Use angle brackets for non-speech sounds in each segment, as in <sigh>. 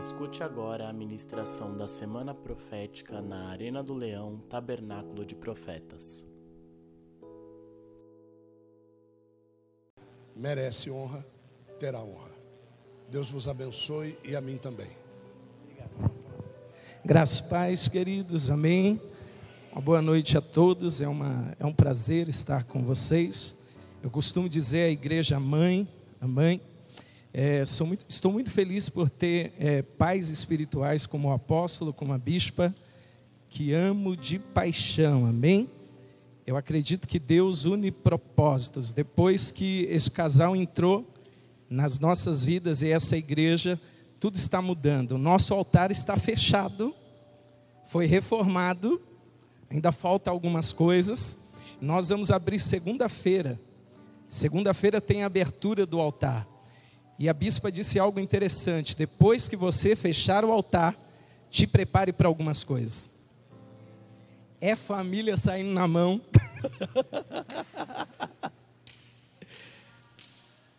Escute agora a ministração da Semana Profética na Arena do Leão, Tabernáculo de Profetas. Merece honra, terá honra. Deus vos abençoe e a mim também. Graças e paz, queridos, amém. Uma boa noite a todos, é, uma, é um prazer estar com vocês. Eu costumo dizer a igreja mãe, a mãe. É, muito, estou muito feliz por ter é, pais espirituais como o apóstolo, como a bispa, que amo de paixão, amém? Eu acredito que Deus une propósitos. Depois que esse casal entrou nas nossas vidas e essa igreja, tudo está mudando. O nosso altar está fechado, foi reformado, ainda falta algumas coisas. Nós vamos abrir segunda-feira. Segunda-feira tem a abertura do altar. E a bispa disse algo interessante: depois que você fechar o altar, te prepare para algumas coisas. É família saindo na mão. <laughs>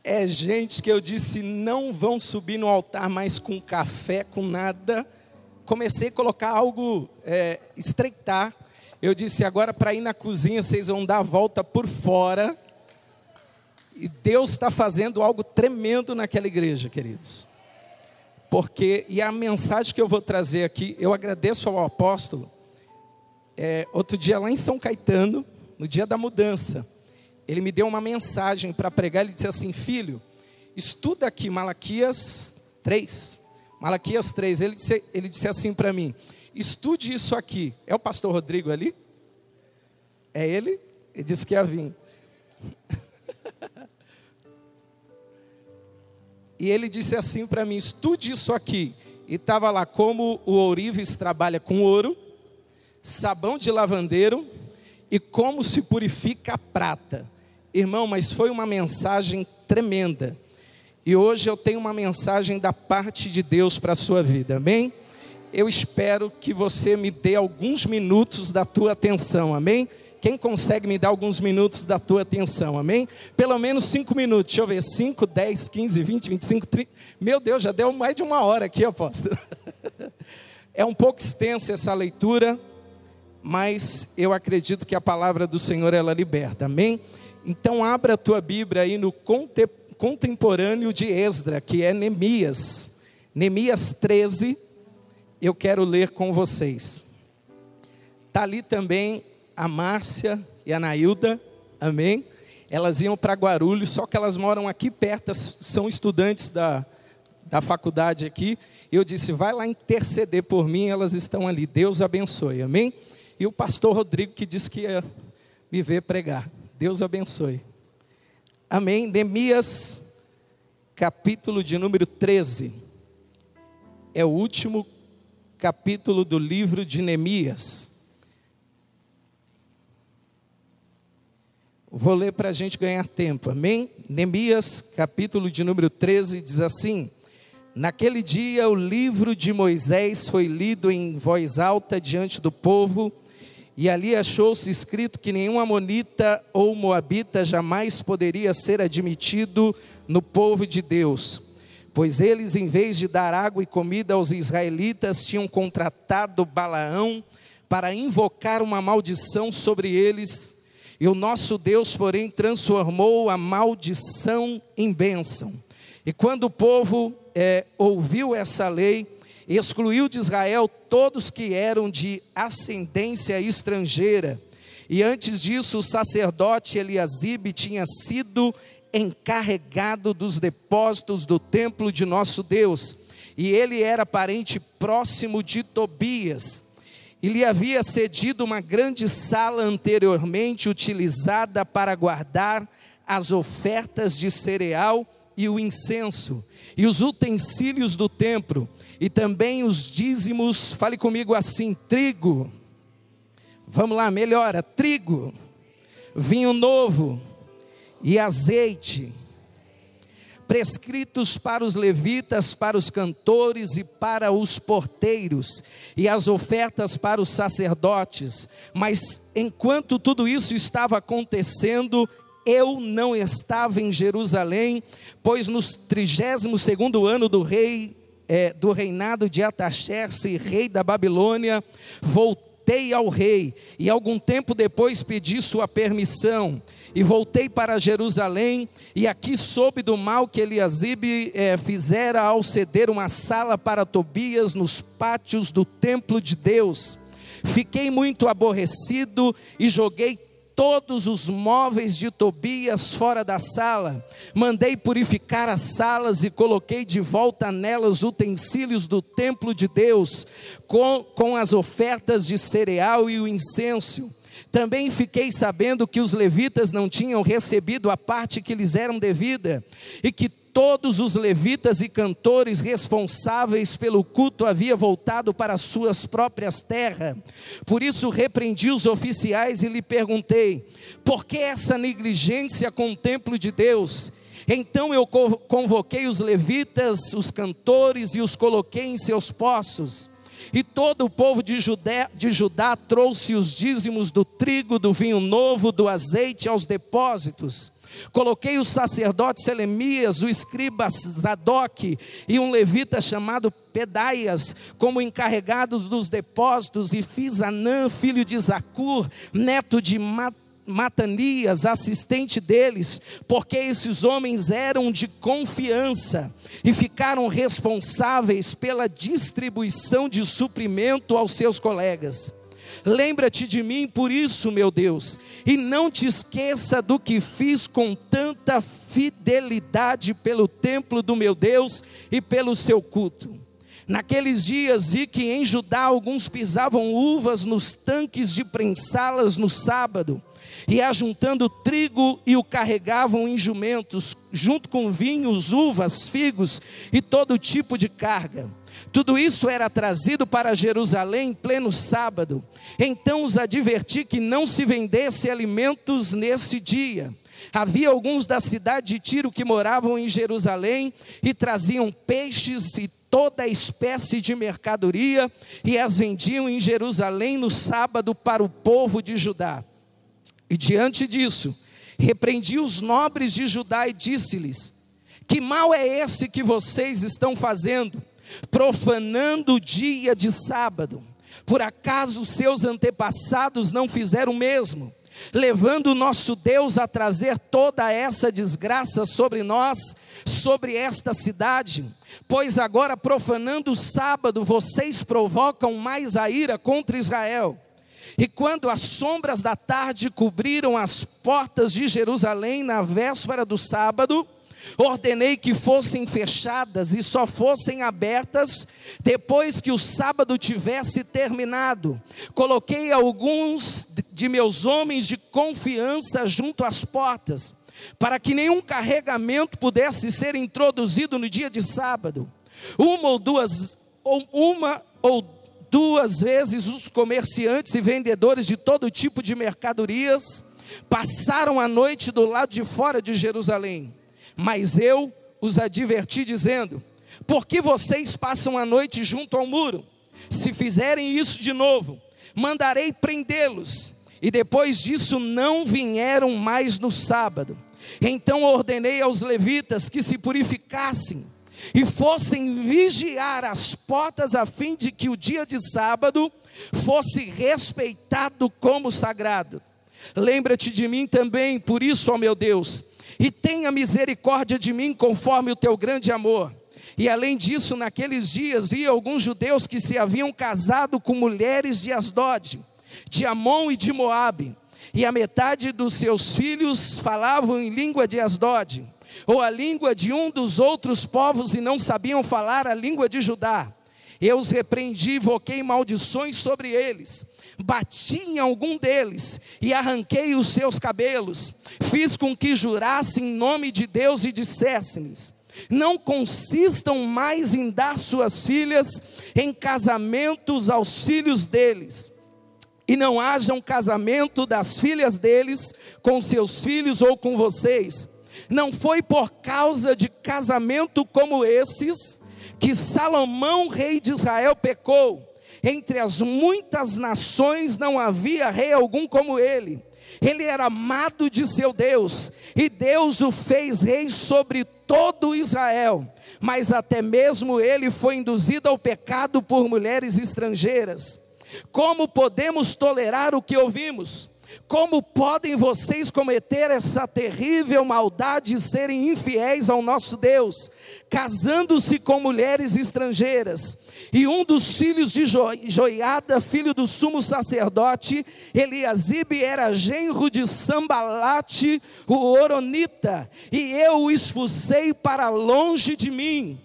é gente que eu disse não vão subir no altar mais com café, com nada. Comecei a colocar algo, é, estreitar. Eu disse agora para ir na cozinha vocês vão dar a volta por fora. E Deus está fazendo algo tremendo naquela igreja, queridos. Porque, e a mensagem que eu vou trazer aqui, eu agradeço ao apóstolo. É, outro dia lá em São Caetano, no dia da mudança, ele me deu uma mensagem para pregar. Ele disse assim: Filho, estuda aqui Malaquias 3. Malaquias 3. Ele disse, ele disse assim para mim: Estude isso aqui. É o pastor Rodrigo ali? É ele? Ele disse que ia vir. E ele disse assim para mim: Estude isso aqui. E estava lá como o ourives trabalha com ouro, sabão de lavandeiro e como se purifica a prata. Irmão, mas foi uma mensagem tremenda. E hoje eu tenho uma mensagem da parte de Deus para a sua vida, amém? Eu espero que você me dê alguns minutos da tua atenção, amém? Quem consegue me dar alguns minutos da tua atenção, amém? Pelo menos cinco minutos, deixa eu ver, 5, 10, 15, 20, 25, 30. Meu Deus, já deu mais de uma hora aqui, apóstolo. <laughs> É um pouco extensa essa leitura, mas eu acredito que a palavra do Senhor ela liberta, amém? Então abra a tua Bíblia aí no contemporâneo de Esdra, que é Neemias. Neemias 13, eu quero ler com vocês. Está ali também a Márcia e a Nailda, amém? Elas iam para Guarulhos, só que elas moram aqui perto, são estudantes da, da faculdade aqui. Eu disse, vai lá interceder por mim, elas estão ali. Deus abençoe, amém? E o pastor Rodrigo que disse que ia me ver pregar. Deus abençoe. Amém. Neemias, capítulo de número 13. É o último capítulo do livro de Neemias. Vou ler para a gente ganhar tempo, amém? Neemias, capítulo de número 13, diz assim: Naquele dia o livro de Moisés foi lido em voz alta diante do povo, e ali achou-se escrito que nenhum amonita ou moabita jamais poderia ser admitido no povo de Deus, pois eles, em vez de dar água e comida aos israelitas, tinham contratado Balaão para invocar uma maldição sobre eles, e o nosso Deus, porém, transformou a maldição em bênção. E quando o povo é, ouviu essa lei, excluiu de Israel todos que eram de ascendência estrangeira. E antes disso, o sacerdote Eliasibe tinha sido encarregado dos depósitos do templo de nosso Deus. E ele era parente próximo de Tobias. E lhe havia cedido uma grande sala anteriormente utilizada para guardar as ofertas de cereal e o incenso, e os utensílios do templo, e também os dízimos, fale comigo assim: trigo, vamos lá, melhora, trigo, vinho novo e azeite, prescritos para os levitas, para os cantores e para os porteiros, e as ofertas para os sacerdotes. Mas enquanto tudo isso estava acontecendo, eu não estava em Jerusalém, pois no trigésimo segundo ano do rei é, do reinado de Ataxerxes, rei da Babilônia, voltei ao rei e algum tempo depois pedi sua permissão e voltei para Jerusalém, e aqui soube do mal que Eliasibe é, fizera ao ceder uma sala para Tobias nos pátios do templo de Deus. Fiquei muito aborrecido e joguei todos os móveis de Tobias fora da sala. Mandei purificar as salas e coloquei de volta nelas utensílios do templo de Deus, com, com as ofertas de cereal e o incenso. Também fiquei sabendo que os levitas não tinham recebido a parte que lhes era devida, e que todos os levitas e cantores responsáveis pelo culto haviam voltado para suas próprias terras. Por isso repreendi os oficiais e lhe perguntei: por que essa negligência com o templo de Deus? Então eu convoquei os levitas, os cantores e os coloquei em seus postos. E todo o povo de Judá, de Judá trouxe os dízimos do trigo, do vinho novo, do azeite aos depósitos. Coloquei o sacerdote Selemias, o escriba Zadok e um levita chamado Pedaias como encarregados dos depósitos, e fiz Anã, filho de Zacur, neto de Matanias, assistente deles, porque esses homens eram de confiança e ficaram responsáveis pela distribuição de suprimento aos seus colegas. Lembra-te de mim por isso, meu Deus, e não te esqueça do que fiz com tanta fidelidade pelo templo do meu Deus e pelo seu culto. Naqueles dias vi que em Judá alguns pisavam uvas nos tanques de prensá-las no sábado e ajuntando trigo e o carregavam em jumentos, junto com vinhos, uvas, figos e todo tipo de carga. Tudo isso era trazido para Jerusalém em pleno sábado. Então os adverti que não se vendesse alimentos nesse dia. Havia alguns da cidade de Tiro que moravam em Jerusalém e traziam peixes e toda espécie de mercadoria e as vendiam em Jerusalém no sábado para o povo de Judá. E diante disso, repreendi os nobres de Judá e disse-lhes: Que mal é esse que vocês estão fazendo, profanando o dia de sábado? Por acaso seus antepassados não fizeram o mesmo? levando o nosso Deus a trazer toda essa desgraça sobre nós, sobre esta cidade. Pois agora, profanando o sábado, vocês provocam mais a ira contra Israel. E quando as sombras da tarde cobriram as portas de Jerusalém na véspera do sábado, ordenei que fossem fechadas e só fossem abertas depois que o sábado tivesse terminado. Coloquei alguns de meus homens de confiança junto às portas, para que nenhum carregamento pudesse ser introduzido no dia de sábado. Uma ou duas, ou uma ou Duas vezes os comerciantes e vendedores de todo tipo de mercadorias passaram a noite do lado de fora de Jerusalém. Mas eu os adverti, dizendo: Por que vocês passam a noite junto ao muro? Se fizerem isso de novo, mandarei prendê-los. E depois disso não vieram mais no sábado. Então ordenei aos levitas que se purificassem e fossem vigiar as portas a fim de que o dia de sábado fosse respeitado como sagrado. Lembra-te de mim também, por isso, ó meu Deus, e tenha misericórdia de mim conforme o teu grande amor. E além disso, naqueles dias vi alguns judeus que se haviam casado com mulheres de Asdod, de Amon e de Moabe, e a metade dos seus filhos falavam em língua de Asdod ou a língua de um dos outros povos e não sabiam falar a língua de Judá. Eu os repreendi, invoquei maldições sobre eles, bati em algum deles e arranquei os seus cabelos, fiz com que jurassem em nome de Deus e dissessem-lhes: não consistam mais em dar suas filhas em casamentos aos filhos deles, e não haja um casamento das filhas deles com seus filhos ou com vocês, não foi por causa de casamento como esses que Salomão, rei de Israel, pecou. Entre as muitas nações não havia rei algum como ele. Ele era amado de seu Deus, e Deus o fez rei sobre todo Israel. mas até mesmo ele foi induzido ao pecado por mulheres estrangeiras. Como podemos tolerar o que ouvimos? Como podem vocês cometer essa terrível maldade e serem infiéis ao nosso Deus, casando-se com mulheres estrangeiras? E um dos filhos de Joiada, filho do sumo sacerdote, Eliasibe, era genro de Sambalate, o Oronita, e eu o expulsei para longe de mim.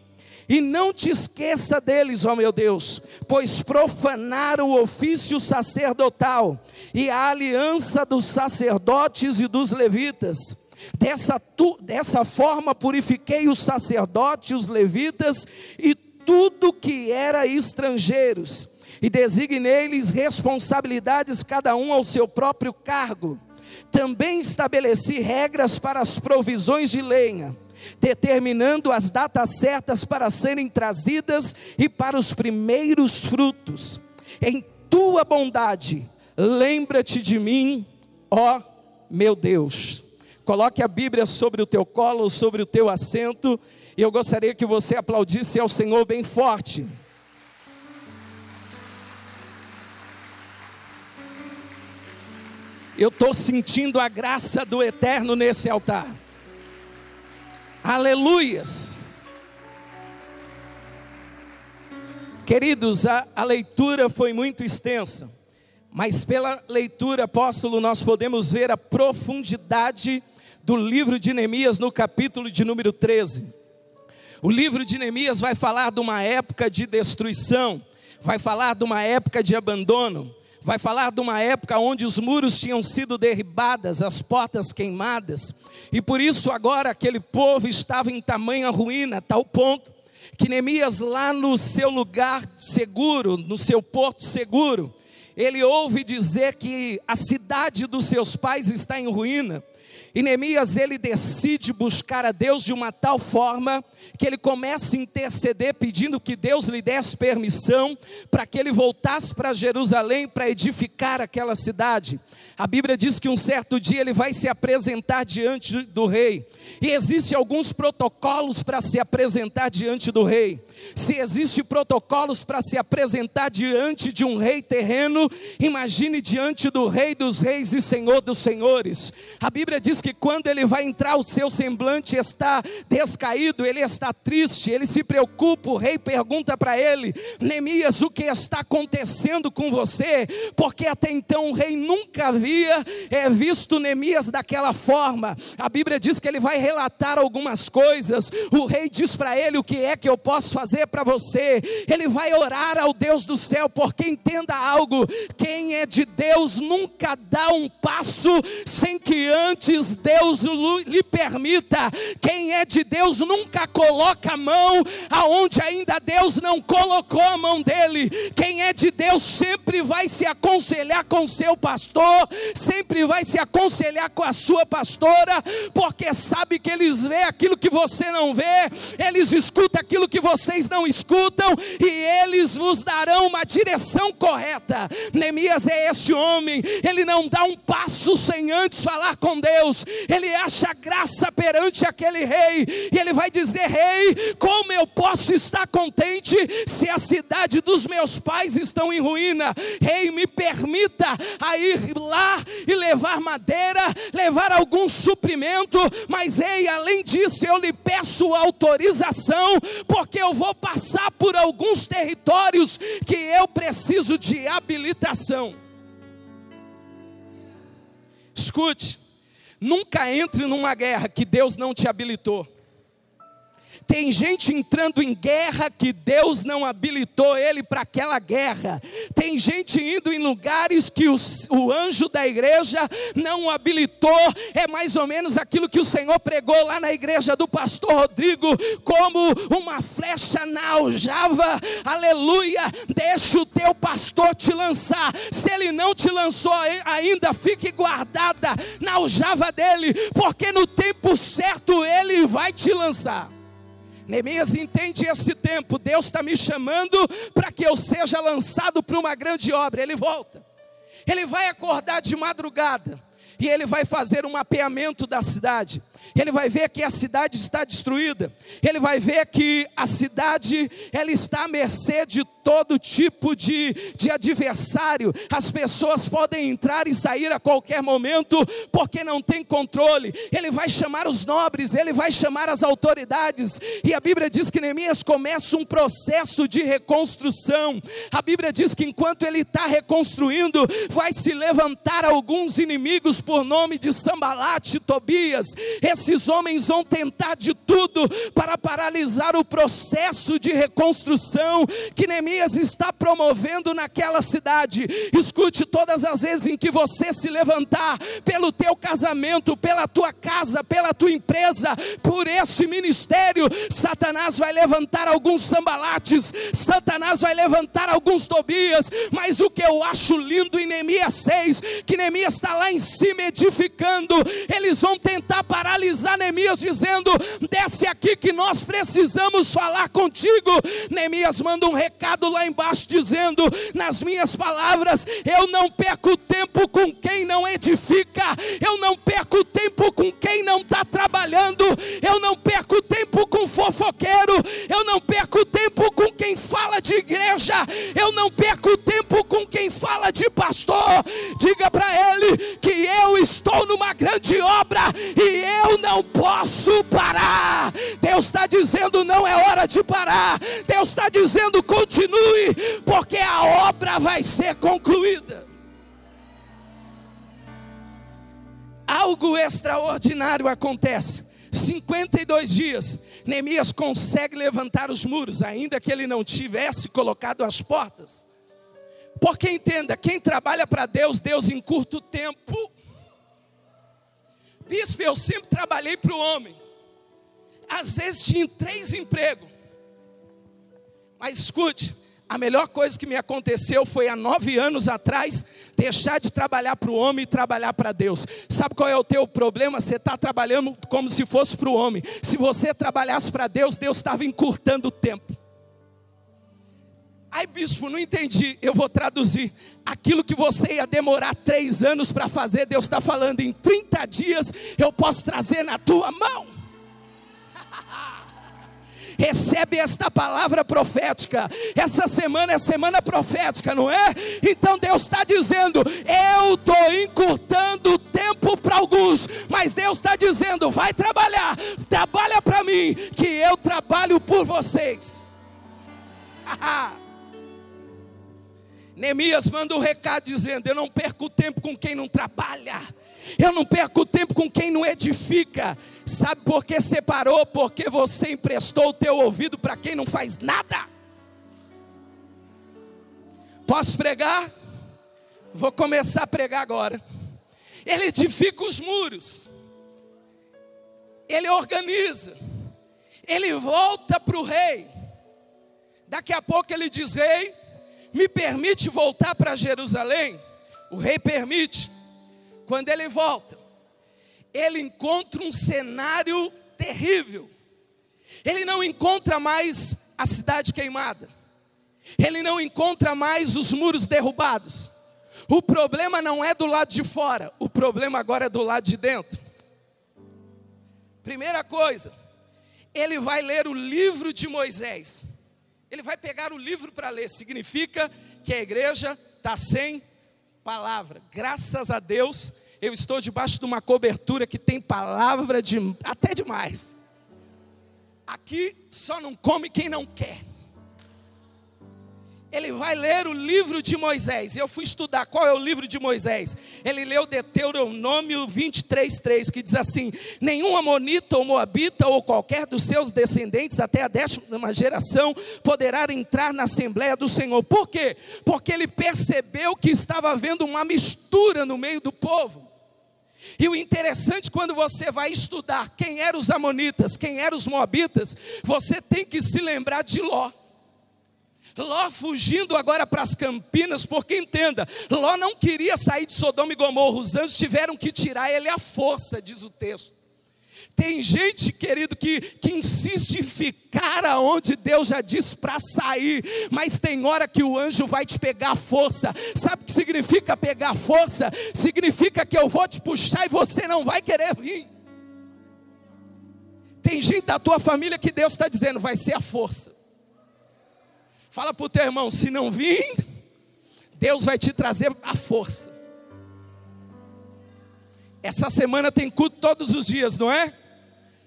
E não te esqueça deles, ó meu Deus, pois profanaram o ofício sacerdotal e a aliança dos sacerdotes e dos levitas. Dessa, tu, dessa forma purifiquei os sacerdotes, os levitas e tudo que era estrangeiros, e designei-lhes responsabilidades, cada um ao seu próprio cargo. Também estabeleci regras para as provisões de lenha, determinando as datas certas para serem trazidas e para os primeiros frutos. Em tua bondade, lembra-te de mim, ó meu Deus. Coloque a Bíblia sobre o teu colo, sobre o teu assento e eu gostaria que você aplaudisse ao Senhor bem forte. Eu estou sentindo a graça do eterno nesse altar. Aleluias. Queridos, a, a, leitura foi muito extensa, mas pela leitura, apóstolo, nós podemos ver a profundidade do livro de Neemias no capítulo de número 13. O livro de Neemias vai falar de uma época de destruição, vai falar de uma época de abandono, vai falar de uma época onde os muros tinham sido derribadas, as portas queimadas, e por isso agora aquele povo estava em tamanha ruína, tal ponto que Neemias lá no seu lugar seguro, no seu porto seguro, ele ouve dizer que a cidade dos seus pais está em ruína, e Neemias ele decide buscar a Deus de uma tal forma que ele começa a interceder pedindo que Deus lhe desse permissão para que ele voltasse para Jerusalém para edificar aquela cidade. A Bíblia diz que um certo dia ele vai se apresentar diante do rei. E existem alguns protocolos para se apresentar diante do rei. Se existem protocolos para se apresentar diante de um rei terreno, imagine diante do rei dos reis e senhor dos senhores. A Bíblia diz que quando ele vai entrar, o seu semblante está descaído, ele está triste, ele se preocupa. O rei pergunta para ele: Neemias, o que está acontecendo com você? Porque até então o rei nunca havia é, visto Neemias daquela forma. A Bíblia diz que ele vai relatar algumas coisas. O rei diz para ele: O que é que eu posso fazer? para você, ele vai orar ao Deus do céu, porque entenda algo: quem é de Deus nunca dá um passo sem que antes Deus lhe permita. Quem é de Deus nunca coloca a mão aonde ainda Deus não colocou a mão dele. Quem é de Deus sempre vai se aconselhar com seu pastor, sempre vai se aconselhar com a sua pastora, porque sabe que eles vê aquilo que você não vê, eles escutam aquilo que vocês não escutam, e eles vos darão uma direção correta. Neemias é esse homem, ele não dá um passo sem antes falar com Deus, ele acha graça perante aquele rei, e ele vai dizer: Rei, como eu posso estar contente se a cidade dos meus pais estão em ruína? Rei, me permita a ir lá e levar madeira, levar algum suprimento, mas rei, além disso, eu lhe peço autorização, porque eu vou passar por alguns territórios que eu preciso de habilitação. Escute, nunca entre numa guerra que Deus não te habilitou. Tem gente entrando em guerra que Deus não habilitou ele para aquela guerra. Tem gente indo em lugares que o, o anjo da igreja não habilitou. É mais ou menos aquilo que o Senhor pregou lá na igreja do pastor Rodrigo, como uma flecha na aljava. Aleluia! Deixa o teu pastor te lançar. Se ele não te lançou ainda, fique guardada na aljava dele, porque no tempo certo ele vai te lançar. Neemias entende esse tempo. Deus está me chamando para que eu seja lançado para uma grande obra. Ele volta. Ele vai acordar de madrugada e ele vai fazer um mapeamento da cidade. Ele vai ver que a cidade está destruída, ele vai ver que a cidade ela está à mercê de todo tipo de, de adversário, as pessoas podem entrar e sair a qualquer momento, porque não tem controle, ele vai chamar os nobres, ele vai chamar as autoridades, e a Bíblia diz que Neemias começa um processo de reconstrução, a Bíblia diz que enquanto ele está reconstruindo, vai se levantar alguns inimigos por nome de Sambalate, Tobias, esses homens vão tentar de tudo para paralisar o processo de reconstrução que Neemias está promovendo naquela cidade. Escute todas as vezes em que você se levantar pelo teu casamento, pela tua casa, pela tua empresa, por esse ministério, Satanás vai levantar alguns sambalates, Satanás vai levantar alguns Tobias, mas o que eu acho lindo em Neemias 6, que Neemias está lá em cima edificando, eles vão tentar paralisar Neemias, dizendo: desce aqui que nós precisamos falar contigo. Neemias manda um recado lá embaixo, dizendo: nas minhas palavras, eu não perco tempo com quem não edifica, eu não perco tempo com quem não está trabalhando, eu não perco tempo com fofoqueiro, eu não perco tempo com quem fala de igreja, eu não perco tempo com quem fala de pastor. Diga para ele que eu estou numa grande obra e eu não posso parar. Deus está dizendo: não é hora de parar. Deus está dizendo: continue, porque a obra vai ser concluída. Algo extraordinário acontece. 52 dias, Neemias consegue levantar os muros, ainda que ele não tivesse colocado as portas. Porque entenda, quem trabalha para Deus, Deus encurta o tempo. Bispo, eu sempre trabalhei para o homem. Às vezes tinha três empregos. Mas escute, a melhor coisa que me aconteceu foi há nove anos atrás deixar de trabalhar para o homem e trabalhar para Deus. Sabe qual é o teu problema? Você está trabalhando como se fosse para o homem. Se você trabalhasse para Deus, Deus estava encurtando o tempo. Ai, bispo, não entendi. Eu vou traduzir. Aquilo que você ia demorar três anos para fazer, Deus está falando, em 30 dias eu posso trazer na tua mão <laughs> recebe esta palavra profética. Essa semana é semana profética, não é? Então Deus está dizendo: eu estou encurtando o tempo para alguns, mas Deus está dizendo: vai trabalhar, trabalha para mim, que eu trabalho por vocês. <laughs> Neemias manda um recado dizendo: Eu não perco tempo com quem não trabalha, eu não perco tempo com quem não edifica. Sabe por que separou? Porque você emprestou o teu ouvido para quem não faz nada. Posso pregar? Vou começar a pregar agora. Ele edifica os muros, ele organiza, ele volta para o rei. Daqui a pouco ele diz: Rei, me permite voltar para Jerusalém? O rei permite. Quando ele volta, ele encontra um cenário terrível. Ele não encontra mais a cidade queimada. Ele não encontra mais os muros derrubados. O problema não é do lado de fora, o problema agora é do lado de dentro. Primeira coisa, ele vai ler o livro de Moisés. Ele vai pegar o livro para ler, significa que a igreja está sem palavra. Graças a Deus, eu estou debaixo de uma cobertura que tem palavra de até demais. Aqui só não come quem não quer. Ele vai ler o livro de Moisés. Eu fui estudar qual é o livro de Moisés. Ele leu Deuteronômio 23:3, que diz assim: Nenhum amonita ou moabita ou qualquer dos seus descendentes até a décima geração poderá entrar na assembleia do Senhor. Por quê? Porque ele percebeu que estava havendo uma mistura no meio do povo. E o interessante quando você vai estudar quem eram os amonitas, quem eram os moabitas, você tem que se lembrar de Ló. Ló fugindo agora para as Campinas, porque entenda, Ló não queria sair de Sodoma e Gomorra, os anjos tiveram que tirar ele à força, diz o texto. Tem gente, querido, que, que insiste em ficar aonde Deus já disse para sair, mas tem hora que o anjo vai te pegar força. Sabe o que significa pegar força? Significa que eu vou te puxar e você não vai querer vir. Tem gente da tua família que Deus está dizendo, vai ser a força. Fala para o teu irmão, se não vir, Deus vai te trazer a força. Essa semana tem culto todos os dias, não é?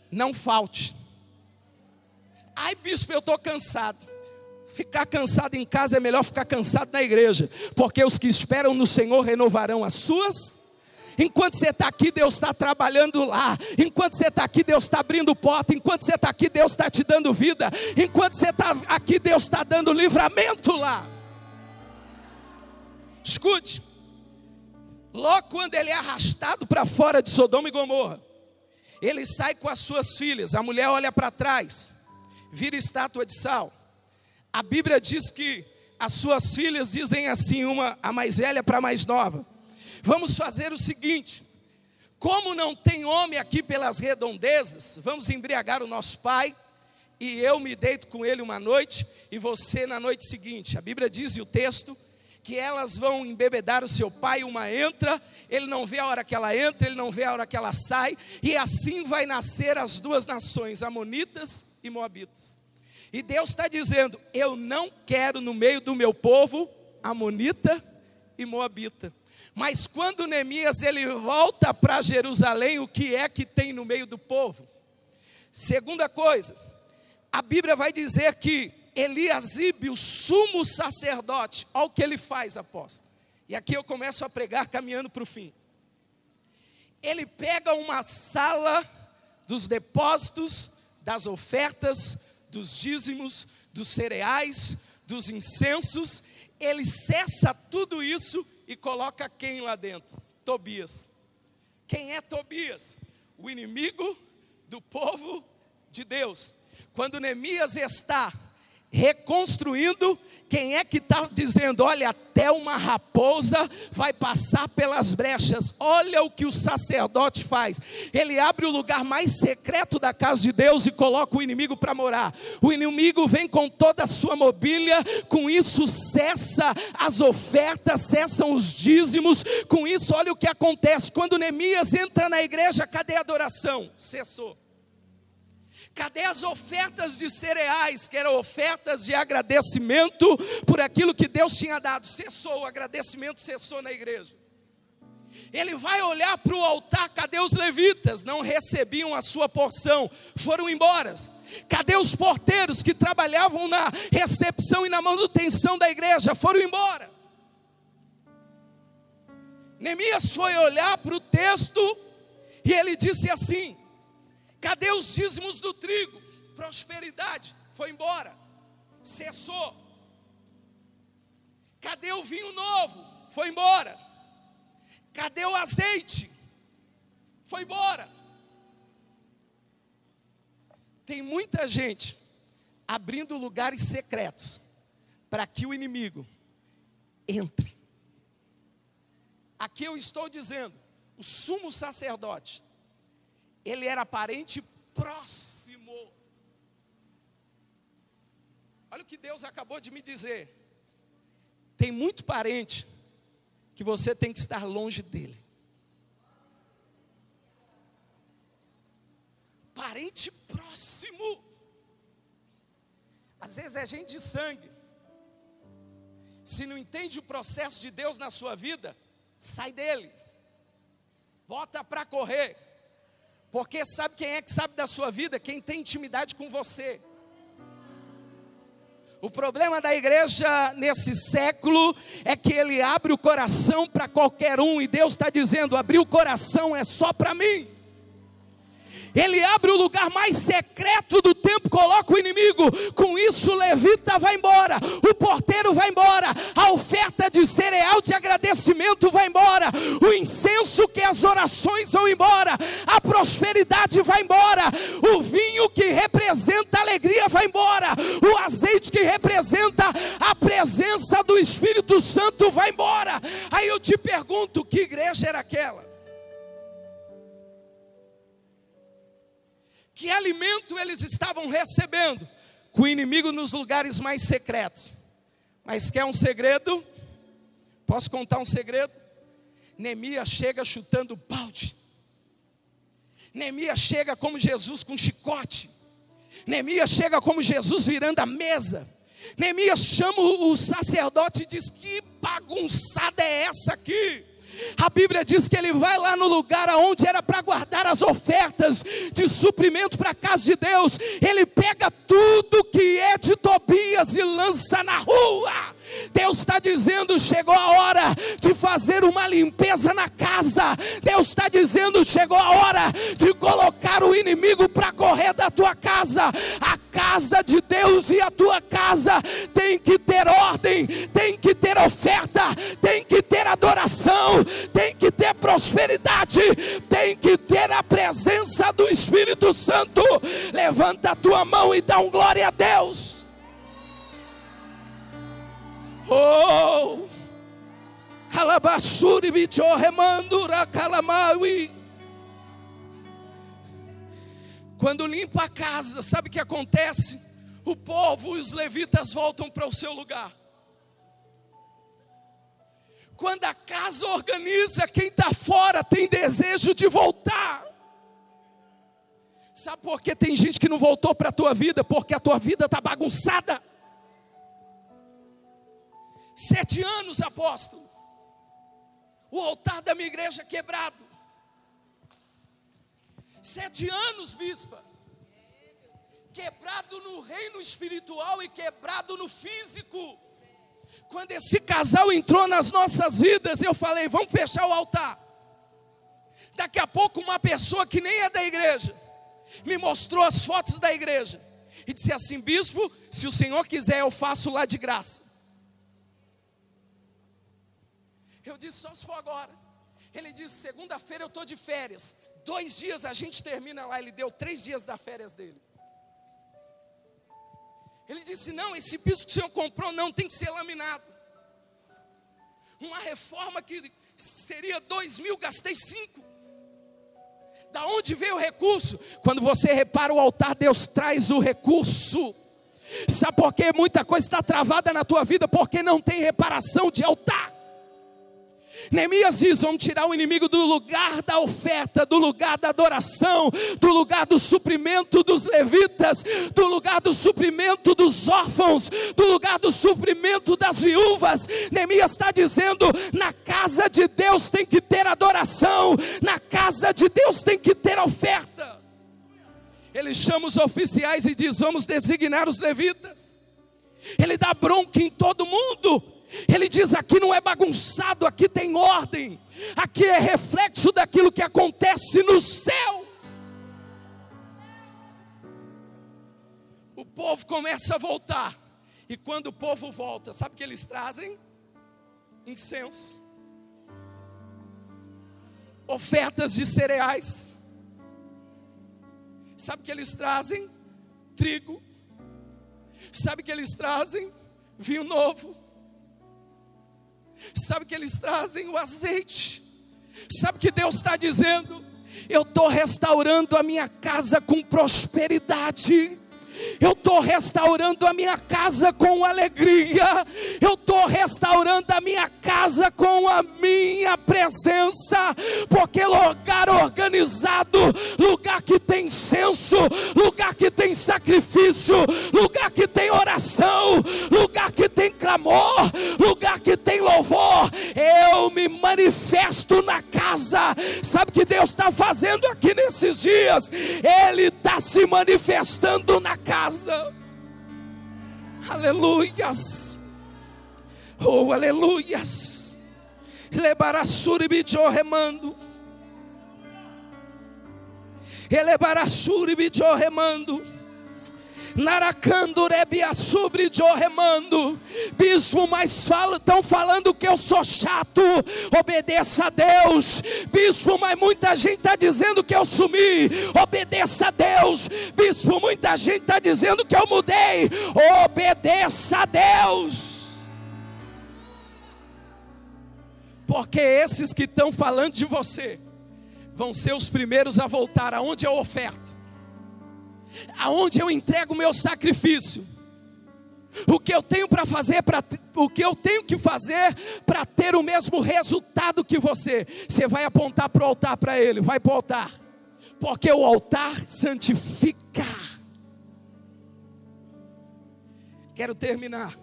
Não falte. Ai, bispo, eu estou cansado. Ficar cansado em casa é melhor ficar cansado na igreja, porque os que esperam no Senhor renovarão as suas Enquanto você está aqui, Deus está trabalhando lá. Enquanto você está aqui, Deus está abrindo porta. Enquanto você está aqui, Deus está te dando vida. Enquanto você está aqui, Deus está dando livramento lá. Escute. Logo quando ele é arrastado para fora de Sodoma e Gomorra, ele sai com as suas filhas. A mulher olha para trás, vira estátua de sal. A Bíblia diz que as suas filhas dizem assim, uma a mais velha para a mais nova: Vamos fazer o seguinte: como não tem homem aqui pelas redondezas, vamos embriagar o nosso pai, e eu me deito com ele uma noite, e você na noite seguinte. A Bíblia diz, e o texto, que elas vão embebedar o seu pai, uma entra, ele não vê a hora que ela entra, ele não vê a hora que ela sai, e assim vai nascer as duas nações, Amonitas e Moabitas. E Deus está dizendo: Eu não quero no meio do meu povo Amonita e Moabita. Mas quando Neemias ele volta para Jerusalém, o que é que tem no meio do povo? Segunda coisa, a Bíblia vai dizer que Eliasibe, o sumo sacerdote, olha o que ele faz, apóstolo. E aqui eu começo a pregar caminhando para o fim. Ele pega uma sala dos depósitos, das ofertas, dos dízimos, dos cereais, dos incensos, ele cessa tudo isso e coloca quem lá dentro? Tobias. Quem é Tobias? O inimigo do povo de Deus. Quando Neemias está reconstruindo, quem é que está dizendo, olha, até uma raposa vai passar pelas brechas, olha o que o sacerdote faz, ele abre o lugar mais secreto da casa de Deus e coloca o inimigo para morar, o inimigo vem com toda a sua mobília, com isso cessa as ofertas, cessam os dízimos, com isso olha o que acontece, quando Neemias entra na igreja, cadê a adoração? Cessou. Cadê as ofertas de cereais, que eram ofertas de agradecimento por aquilo que Deus tinha dado? Cessou, o agradecimento cessou na igreja. Ele vai olhar para o altar, cadê os levitas? Não recebiam a sua porção, foram embora. Cadê os porteiros que trabalhavam na recepção e na manutenção da igreja? Foram embora. Neemias foi olhar para o texto e ele disse assim: Cadê os dízimos do trigo? Prosperidade foi embora, cessou. Cadê o vinho novo? Foi embora. Cadê o azeite? Foi embora. Tem muita gente abrindo lugares secretos para que o inimigo entre. Aqui eu estou dizendo, o sumo sacerdote ele era parente próximo. Olha o que Deus acabou de me dizer. Tem muito parente que você tem que estar longe dele. Parente próximo. Às vezes é gente de sangue. Se não entende o processo de Deus na sua vida, sai dele. Bota para correr. Porque sabe quem é que sabe da sua vida? Quem tem intimidade com você. O problema da igreja nesse século é que ele abre o coração para qualquer um, e Deus está dizendo: abrir o coração é só para mim. Ele abre o lugar mais secreto do templo, coloca o inimigo. Com isso, o levita vai embora, o porteiro vai embora, a oferta de cereal de agradecimento vai embora, o incenso que as orações vão embora, a prosperidade vai embora, o vinho que representa alegria vai embora, o azeite que representa a presença do Espírito Santo vai embora. Aí eu te pergunto: que igreja era aquela? Que alimento eles estavam recebendo? Com o inimigo nos lugares mais secretos. Mas quer um segredo? Posso contar um segredo? Neemias chega chutando balde. Neemias chega como Jesus com chicote. Neemias chega como Jesus virando a mesa. Neemias chama o sacerdote e diz: Que bagunçada é essa aqui? A Bíblia diz que ele vai lá no lugar aonde era para guardar as ofertas de suprimento para a casa de Deus. Ele pega tudo que é de Tobias e lança na rua. Deus está dizendo: chegou a hora de fazer uma limpeza na casa. Deus está dizendo: chegou a hora de colocar o inimigo para correr da tua casa. A casa de Deus e a tua casa tem que ter ordem, tem que ter oferta, tem que ter adoração, tem que ter prosperidade, tem que ter a presença do Espírito Santo. Levanta a tua mão e dá um glória a Deus. Oh, Alabasuri bicho remandura calamaui. Quando limpa a casa, sabe o que acontece? O povo, os levitas voltam para o seu lugar. Quando a casa organiza, quem está fora tem desejo de voltar. Sabe por que tem gente que não voltou para a tua vida? Porque a tua vida está bagunçada. Sete anos, apóstolo. O altar da minha igreja quebrado. Sete anos, bispa. Quebrado no reino espiritual e quebrado no físico. Quando esse casal entrou nas nossas vidas, eu falei: vamos fechar o altar. Daqui a pouco, uma pessoa que nem é da igreja me mostrou as fotos da igreja e disse assim: Bispo, se o senhor quiser, eu faço lá de graça. Eu disse, só se for agora. Ele disse, segunda-feira eu estou de férias. Dois dias a gente termina lá. Ele deu três dias das férias dele. Ele disse, não, esse piso que o senhor comprou não tem que ser laminado. Uma reforma que seria dois mil, gastei cinco. Da onde veio o recurso? Quando você repara o altar, Deus traz o recurso. Sabe por que muita coisa está travada na tua vida? Porque não tem reparação de altar. Neemias diz: vamos tirar o inimigo do lugar da oferta, do lugar da adoração, do lugar do suprimento dos levitas, do lugar do suprimento dos órfãos, do lugar do suprimento das viúvas. Neemias está dizendo: na casa de Deus tem que ter adoração, na casa de Deus tem que ter oferta. Ele chama os oficiais e diz: vamos designar os levitas. Ele dá bronca em todo mundo ele diz: aqui não é bagunçado, aqui tem ordem, aqui é reflexo daquilo que acontece no céu. O povo começa a voltar, e quando o povo volta, sabe o que eles trazem? Incenso, ofertas de cereais, sabe o que eles trazem? Trigo, sabe o que eles trazem? Vinho novo Sabe que eles trazem o azeite. Sabe que Deus está dizendo? Eu estou restaurando a minha casa com prosperidade eu estou restaurando a minha casa com alegria, eu estou restaurando a minha casa com a minha presença, porque lugar organizado, lugar que tem senso, lugar que tem sacrifício, lugar que tem oração, lugar que tem clamor, dias? Ele está se manifestando na casa. Aleluias. Oh, aleluias. Lebarassuribijo remando. Elebarassuribijo remando. Naracando sobre remando. Bispo, mas estão falando que eu sou chato. Obedeça a Deus. Bispo, mas muita gente está dizendo que eu sumi. Obedeça a Deus. Bispo, muita gente está dizendo que eu mudei. Obedeça a Deus. Porque esses que estão falando de você vão ser os primeiros a voltar aonde eu oferto aonde eu entrego o meu sacrifício. O que eu tenho para fazer, para o que eu tenho que fazer para ter o mesmo resultado que você. Você vai apontar para o altar para ele, vai para o altar. porque o altar santifica. Quero terminar.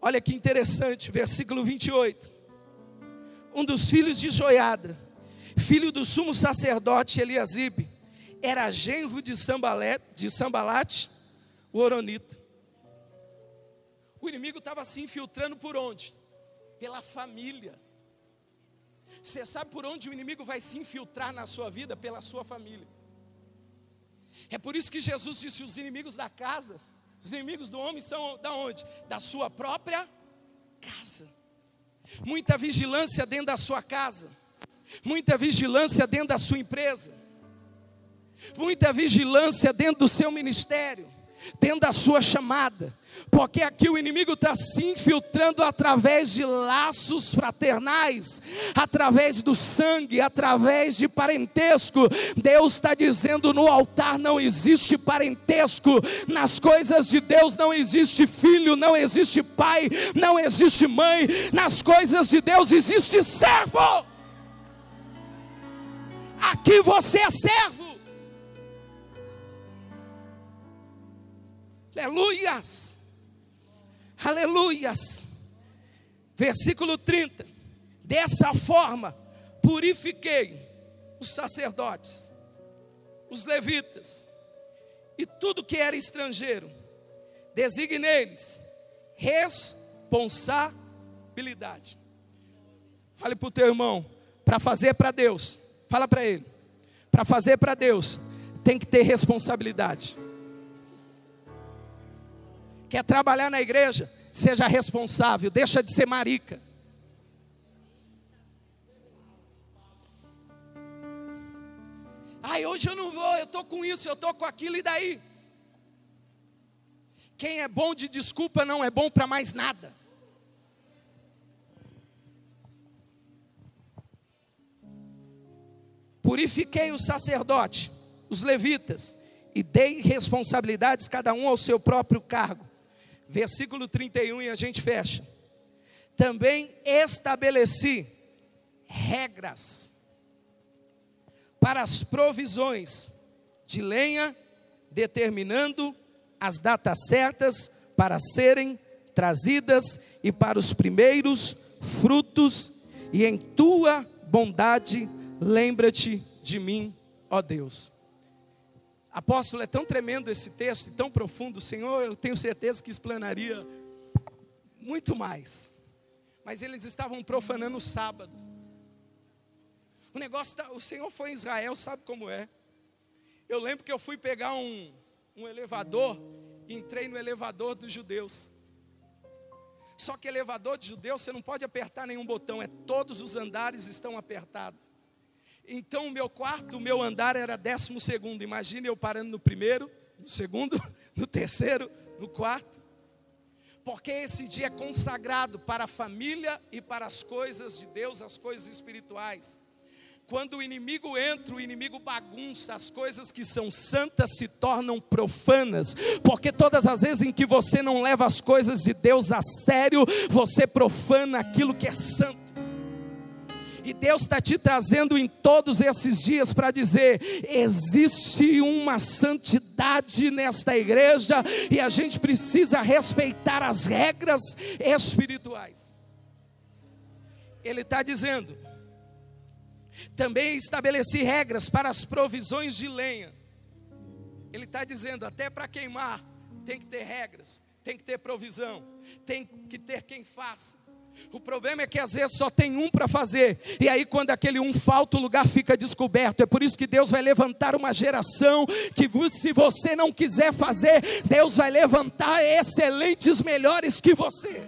Olha que interessante, versículo 28. Um dos filhos de Joiada, filho do sumo sacerdote Eliasibe, era genro de, Sambalete, de Sambalate, o Oronita. O inimigo estava se infiltrando por onde? Pela família. Você sabe por onde o inimigo vai se infiltrar na sua vida? Pela sua família. É por isso que Jesus disse: os inimigos da casa, os inimigos do homem são da onde? Da sua própria casa. Muita vigilância dentro da sua casa, muita vigilância dentro da sua empresa, muita vigilância dentro do seu ministério, dentro da sua chamada, porque aqui o inimigo está se infiltrando através de laços fraternais, através do sangue, através de parentesco. Deus está dizendo: no altar não existe parentesco, nas coisas de Deus não existe filho, não existe pai, não existe mãe, nas coisas de Deus existe servo. Aqui você é servo. Aleluias. Aleluias. Versículo 30. Dessa forma, purifiquei os sacerdotes, os levitas e tudo que era estrangeiro, designei-lhes responsabilidade. Fale para o teu irmão, para fazer para Deus, fala para ele, para fazer para Deus, tem que ter responsabilidade. Quer trabalhar na igreja? Seja responsável, deixa de ser marica. Ai, hoje eu não vou, eu estou com isso, eu estou com aquilo, e daí? Quem é bom de desculpa não é bom para mais nada. Purifiquei o sacerdote, os levitas, e dei responsabilidades cada um ao seu próprio cargo versículo 31 e a gente fecha. Também estabeleci regras para as provisões de lenha, determinando as datas certas para serem trazidas e para os primeiros frutos, e em tua bondade lembra-te de mim, ó Deus. Apóstolo, é tão tremendo esse texto, tão profundo, Senhor, eu tenho certeza que explanaria muito mais. Mas eles estavam profanando o sábado. O negócio, tá, o Senhor foi em Israel, sabe como é. Eu lembro que eu fui pegar um, um elevador e entrei no elevador dos judeus. Só que elevador de judeus você não pode apertar nenhum botão, é todos os andares estão apertados. Então, o meu quarto, o meu andar era décimo segundo. Imagine eu parando no primeiro, no segundo, <laughs> no terceiro, no quarto. Porque esse dia é consagrado para a família e para as coisas de Deus, as coisas espirituais. Quando o inimigo entra, o inimigo bagunça, as coisas que são santas se tornam profanas, porque todas as vezes em que você não leva as coisas de Deus a sério, você profana aquilo que é santo. E Deus está te trazendo em todos esses dias para dizer: existe uma santidade nesta igreja e a gente precisa respeitar as regras espirituais. Ele está dizendo: também estabeleci regras para as provisões de lenha. Ele está dizendo: até para queimar tem que ter regras, tem que ter provisão, tem que ter quem faça. O problema é que às vezes só tem um para fazer, e aí quando aquele um falta, o lugar fica descoberto. É por isso que Deus vai levantar uma geração que, se você não quiser fazer, Deus vai levantar excelentes melhores que você.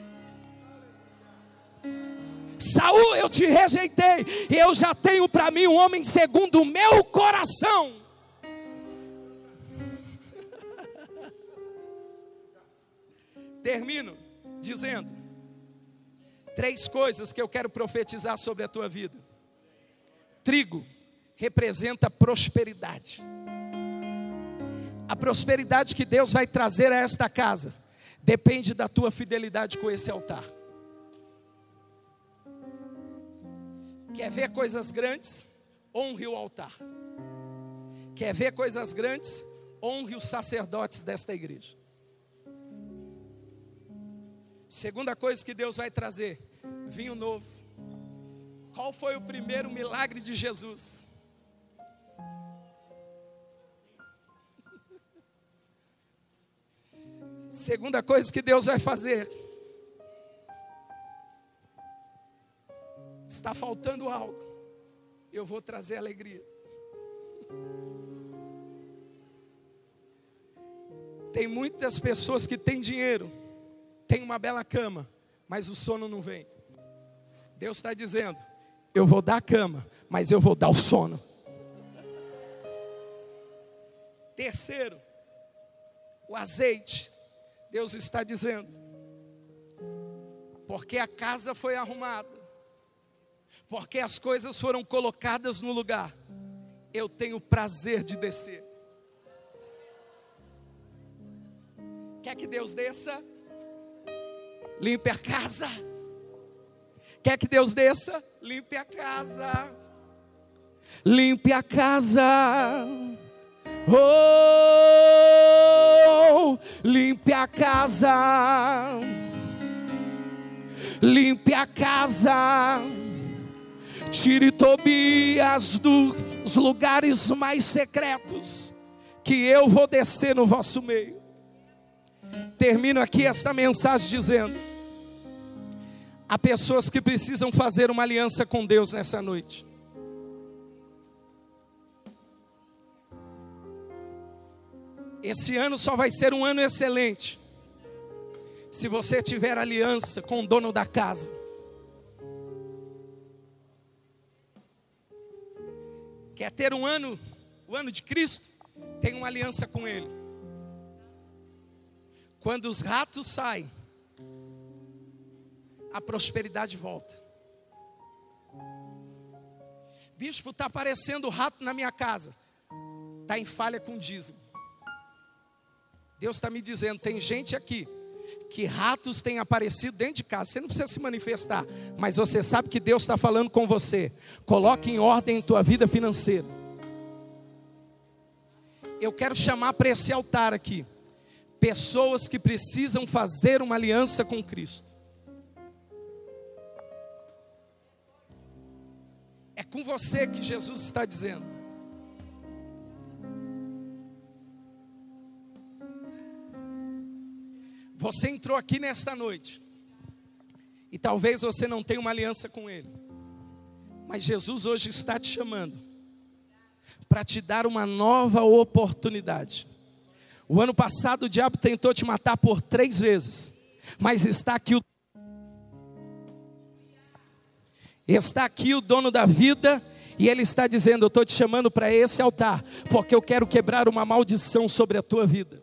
Saul, eu te rejeitei, e eu já tenho para mim um homem segundo o meu coração. <laughs> Termino dizendo Três coisas que eu quero profetizar sobre a tua vida. Trigo representa prosperidade. A prosperidade que Deus vai trazer a esta casa depende da tua fidelidade com esse altar. Quer ver coisas grandes? Honre o altar. Quer ver coisas grandes? Honre os sacerdotes desta igreja. Segunda coisa que Deus vai trazer: vinho novo. Qual foi o primeiro milagre de Jesus? Segunda coisa que Deus vai fazer. Está faltando algo. Eu vou trazer alegria. Tem muitas pessoas que têm dinheiro, têm uma bela cama, mas o sono não vem. Deus está dizendo: Eu vou dar a cama, mas eu vou dar o sono. Terceiro, o azeite. Deus está dizendo, porque a casa foi arrumada, porque as coisas foram colocadas no lugar, eu tenho prazer de descer. Quer que Deus desça? Limpe a casa. Quer que Deus desça? Limpe a casa. Limpe a casa. Oh, limpe a casa. Limpe a casa. Tire Tobias dos lugares mais secretos, que eu vou descer no vosso meio. Termino aqui esta mensagem dizendo: há pessoas que precisam fazer uma aliança com Deus nessa noite. Esse ano só vai ser um ano excelente. Se você tiver aliança com o dono da casa. Quer ter um ano, o ano de Cristo? Tem uma aliança com Ele. Quando os ratos saem, a prosperidade volta. Bispo, está aparecendo rato na minha casa. Está em falha com dízimo. Deus está me dizendo: tem gente aqui que ratos têm aparecido dentro de casa. Você não precisa se manifestar, mas você sabe que Deus está falando com você. Coloque em ordem tua vida financeira. Eu quero chamar para esse altar aqui pessoas que precisam fazer uma aliança com Cristo. É com você que Jesus está dizendo. Você entrou aqui nesta noite, e talvez você não tenha uma aliança com Ele, mas Jesus hoje está te chamando para te dar uma nova oportunidade. O ano passado o diabo tentou te matar por três vezes, mas está aqui o está aqui o dono da vida e ele está dizendo: Eu estou te chamando para esse altar, porque eu quero quebrar uma maldição sobre a tua vida.